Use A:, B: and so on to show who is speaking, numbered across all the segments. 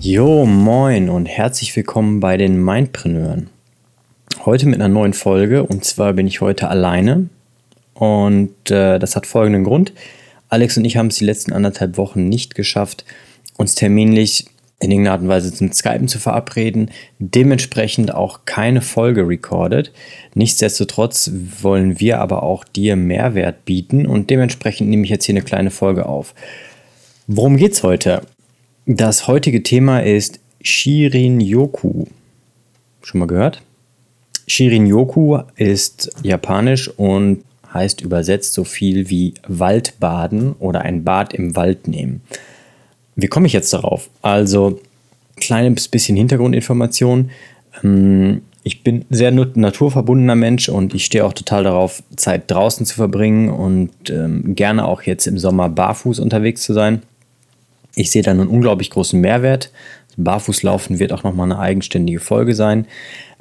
A: Jo, moin und herzlich willkommen bei den Mindpreneuren. Heute mit einer neuen Folge und zwar bin ich heute alleine und äh, das hat folgenden Grund. Alex und ich haben es die letzten anderthalb Wochen nicht geschafft, uns terminlich in irgendeiner Art und Weise zum Skypen zu verabreden, dementsprechend auch keine Folge recorded. Nichtsdestotrotz wollen wir aber auch dir Mehrwert bieten und dementsprechend nehme ich jetzt hier eine kleine Folge auf. Worum geht's heute? Das heutige Thema ist Shirin-Yoku. Schon mal gehört? Shirin-Yoku ist japanisch und heißt übersetzt so viel wie Waldbaden oder ein Bad im Wald nehmen. Wie komme ich jetzt darauf? Also, kleines bisschen Hintergrundinformation. Ähm, ich bin sehr naturverbundener Mensch und ich stehe auch total darauf, Zeit draußen zu verbringen und ähm, gerne auch jetzt im Sommer barfuß unterwegs zu sein. Ich sehe da einen unglaublich großen Mehrwert. Barfußlaufen wird auch nochmal eine eigenständige Folge sein.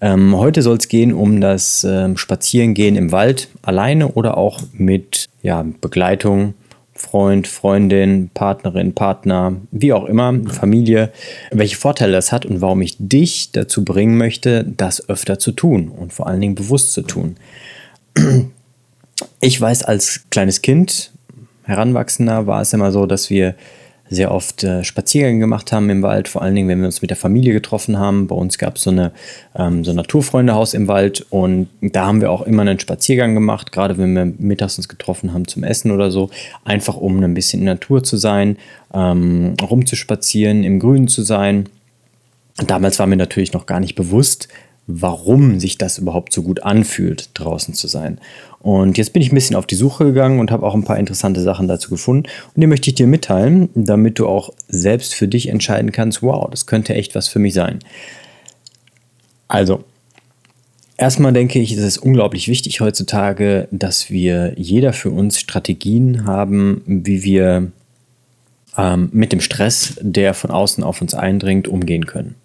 A: Ähm, heute soll es gehen um das ähm, Spazierengehen im Wald, alleine oder auch mit ja, Begleitung, Freund, Freundin, Partnerin, Partner, wie auch immer, Familie, welche Vorteile das hat und warum ich dich dazu bringen möchte, das öfter zu tun und vor allen Dingen bewusst zu tun. Ich weiß als kleines Kind, Heranwachsender, war es immer so, dass wir sehr oft äh, Spaziergänge gemacht haben im Wald, vor allen Dingen, wenn wir uns mit der Familie getroffen haben. Bei uns gab es so, eine, ähm, so ein Naturfreundehaus im Wald und da haben wir auch immer einen Spaziergang gemacht, gerade wenn wir mittags uns getroffen haben zum Essen oder so, einfach um ein bisschen in der Natur zu sein, ähm, rumzuspazieren, im Grünen zu sein. Damals war mir natürlich noch gar nicht bewusst, warum sich das überhaupt so gut anfühlt, draußen zu sein. Und jetzt bin ich ein bisschen auf die Suche gegangen und habe auch ein paar interessante Sachen dazu gefunden. Und die möchte ich dir mitteilen, damit du auch selbst für dich entscheiden kannst, wow, das könnte echt was für mich sein. Also, erstmal denke ich, es ist unglaublich wichtig heutzutage, dass wir jeder für uns Strategien haben, wie wir ähm, mit dem Stress, der von außen auf uns eindringt, umgehen können.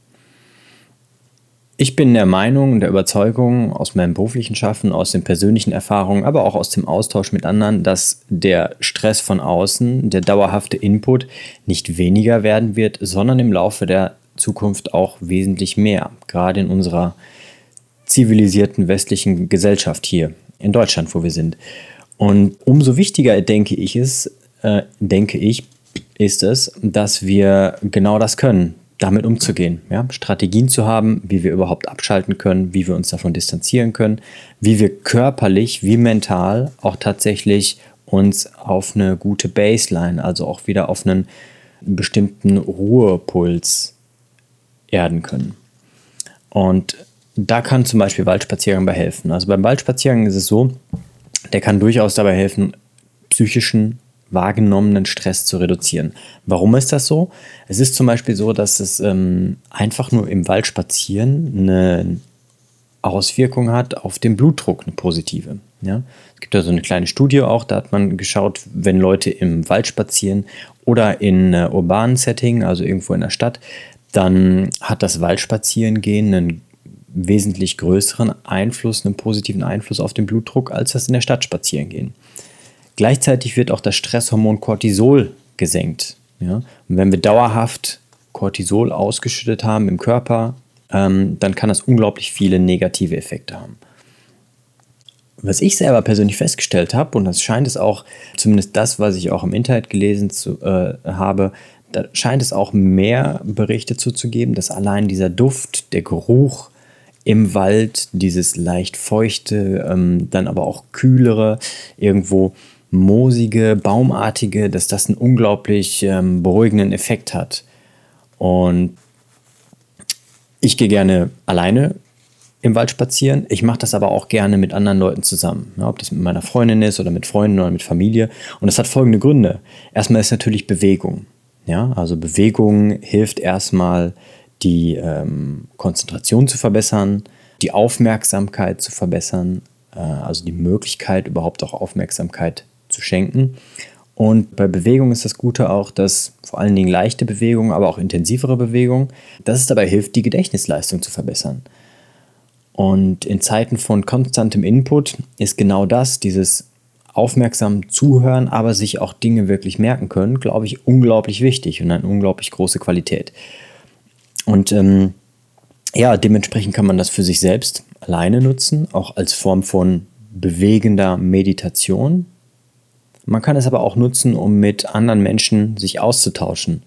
A: Ich bin der Meinung und der Überzeugung aus meinem beruflichen Schaffen, aus den persönlichen Erfahrungen, aber auch aus dem Austausch mit anderen, dass der Stress von außen, der dauerhafte Input nicht weniger werden wird, sondern im Laufe der Zukunft auch wesentlich mehr, gerade in unserer zivilisierten westlichen Gesellschaft hier in Deutschland, wo wir sind. Und umso wichtiger denke ich es, äh, denke ich, ist es, dass wir genau das können, damit umzugehen, ja? Strategien zu haben, wie wir überhaupt abschalten können, wie wir uns davon distanzieren können, wie wir körperlich wie mental auch tatsächlich uns auf eine gute Baseline, also auch wieder auf einen bestimmten Ruhepuls erden können. Und da kann zum Beispiel Waldspaziergang bei helfen. Also beim Waldspaziergang ist es so, der kann durchaus dabei helfen, psychischen wahrgenommenen Stress zu reduzieren. Warum ist das so? Es ist zum Beispiel so, dass es ähm, einfach nur im Wald spazieren eine Auswirkung hat auf den Blutdruck, eine positive. Ja? Es gibt da so eine kleine Studie auch, da hat man geschaut, wenn Leute im Wald spazieren oder in äh, urbanen Setting, also irgendwo in der Stadt, dann hat das Waldspazierengehen einen wesentlich größeren Einfluss, einen positiven Einfluss auf den Blutdruck, als das in der Stadt spazieren gehen. Gleichzeitig wird auch das Stresshormon Cortisol gesenkt. Ja? Und wenn wir dauerhaft Cortisol ausgeschüttet haben im Körper, ähm, dann kann das unglaublich viele negative Effekte haben. Was ich selber persönlich festgestellt habe, und das scheint es auch, zumindest das, was ich auch im Internet gelesen zu, äh, habe, da scheint es auch mehr Berichte zuzugeben, dass allein dieser Duft, der Geruch im Wald, dieses leicht feuchte, ähm, dann aber auch kühlere, irgendwo moosige, baumartige, dass das einen unglaublich ähm, beruhigenden Effekt hat. Und ich gehe gerne alleine im Wald spazieren. Ich mache das aber auch gerne mit anderen Leuten zusammen. Ja, ob das mit meiner Freundin ist oder mit Freunden oder mit Familie. Und das hat folgende Gründe. Erstmal ist natürlich Bewegung. Ja, also Bewegung hilft erstmal die ähm, Konzentration zu verbessern, die Aufmerksamkeit zu verbessern, äh, also die Möglichkeit überhaupt auch Aufmerksamkeit zu schenken. Und bei Bewegung ist das Gute auch, dass vor allen Dingen leichte Bewegung, aber auch intensivere Bewegung, dass es dabei hilft, die Gedächtnisleistung zu verbessern. Und in Zeiten von konstantem Input ist genau das, dieses aufmerksam zuhören, aber sich auch Dinge wirklich merken können, glaube ich, unglaublich wichtig und eine unglaublich große Qualität. Und ähm, ja, dementsprechend kann man das für sich selbst alleine nutzen, auch als Form von bewegender Meditation. Man kann es aber auch nutzen, um mit anderen Menschen sich auszutauschen.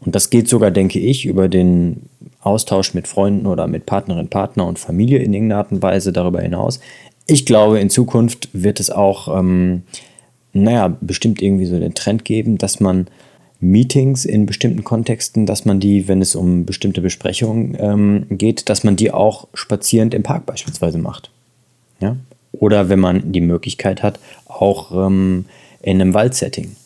A: Und das geht sogar, denke ich, über den Austausch mit Freunden oder mit Partnerin, Partner und Familie in irgendeiner Art und Weise darüber hinaus. Ich glaube, in Zukunft wird es auch, ähm, naja, bestimmt irgendwie so den Trend geben, dass man Meetings in bestimmten Kontexten, dass man die, wenn es um bestimmte Besprechungen ähm, geht, dass man die auch spazierend im Park beispielsweise macht. Ja? Oder wenn man die Möglichkeit hat, auch ähm, in einem Waldsetting.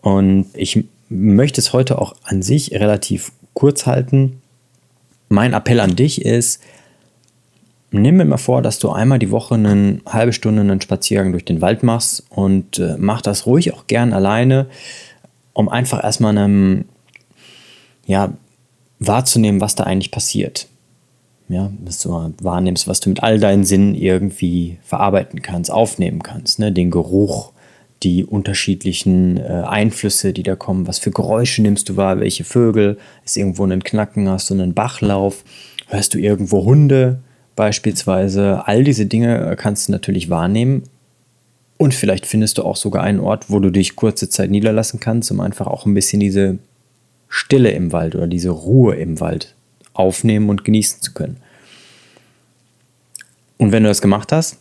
A: Und ich möchte es heute auch an sich relativ kurz halten. Mein Appell an dich ist, nimm mir mal vor, dass du einmal die Woche eine halbe Stunde einen Spaziergang durch den Wald machst und äh, mach das ruhig auch gern alleine, um einfach erstmal einem, ja, wahrzunehmen, was da eigentlich passiert. Ja, dass du wahrnimmst, was du mit all deinen Sinnen irgendwie verarbeiten kannst, aufnehmen kannst. Ne? Den Geruch, die unterschiedlichen äh, Einflüsse, die da kommen. Was für Geräusche nimmst du wahr? Welche Vögel? Ist irgendwo ein Knacken? Hast du einen Bachlauf? Hörst du irgendwo Hunde beispielsweise? All diese Dinge kannst du natürlich wahrnehmen. Und vielleicht findest du auch sogar einen Ort, wo du dich kurze Zeit niederlassen kannst, um einfach auch ein bisschen diese Stille im Wald oder diese Ruhe im Wald aufnehmen und genießen zu können. Und wenn du das gemacht hast,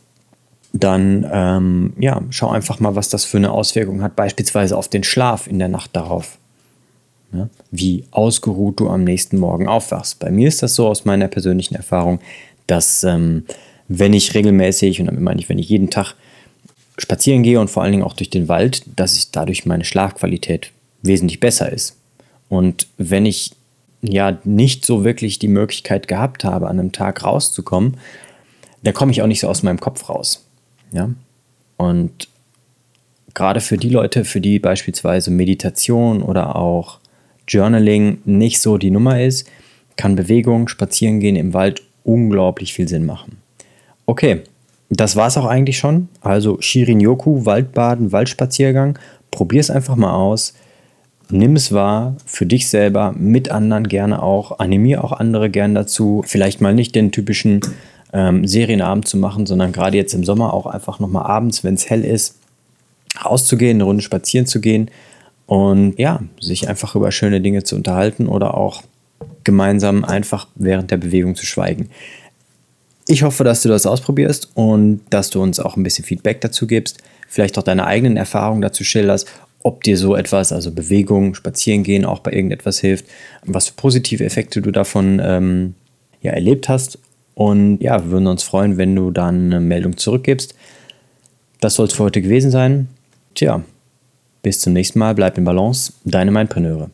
A: dann ähm, ja, schau einfach mal, was das für eine Auswirkung hat, beispielsweise auf den Schlaf in der Nacht darauf. Ja, wie ausgeruht du am nächsten Morgen aufwachst. Bei mir ist das so aus meiner persönlichen Erfahrung, dass ähm, wenn ich regelmäßig, und damit meine ich, wenn ich jeden Tag spazieren gehe und vor allen Dingen auch durch den Wald, dass ich dadurch meine Schlafqualität wesentlich besser ist. Und wenn ich ja nicht so wirklich die Möglichkeit gehabt habe, an einem Tag rauszukommen, dann komme ich auch nicht so aus meinem Kopf raus. Ja? Und gerade für die Leute, für die beispielsweise Meditation oder auch Journaling nicht so die Nummer ist, kann Bewegung, Spazierengehen im Wald unglaublich viel Sinn machen. Okay, das war es auch eigentlich schon. Also Shirin-Yoku, Waldbaden, Waldspaziergang. Probier es einfach mal aus. Nimm es wahr, für dich selber, mit anderen gerne auch. Animier auch andere gerne dazu. Vielleicht mal nicht den typischen ähm, Serienabend zu machen, sondern gerade jetzt im Sommer auch einfach nochmal abends, wenn es hell ist, rauszugehen, eine Runde spazieren zu gehen und ja, sich einfach über schöne Dinge zu unterhalten oder auch gemeinsam einfach während der Bewegung zu schweigen. Ich hoffe, dass du das ausprobierst und dass du uns auch ein bisschen Feedback dazu gibst, vielleicht auch deine eigenen Erfahrungen dazu schilderst, ob dir so etwas, also Bewegung, Spazierengehen auch bei irgendetwas hilft, was für positive Effekte du davon ähm, ja, erlebt hast und ja, wir würden uns freuen, wenn du dann eine Meldung zurückgibst. Das soll es für heute gewesen sein. Tja, bis zum nächsten Mal. Bleib in Balance. Deine Mindpreneure.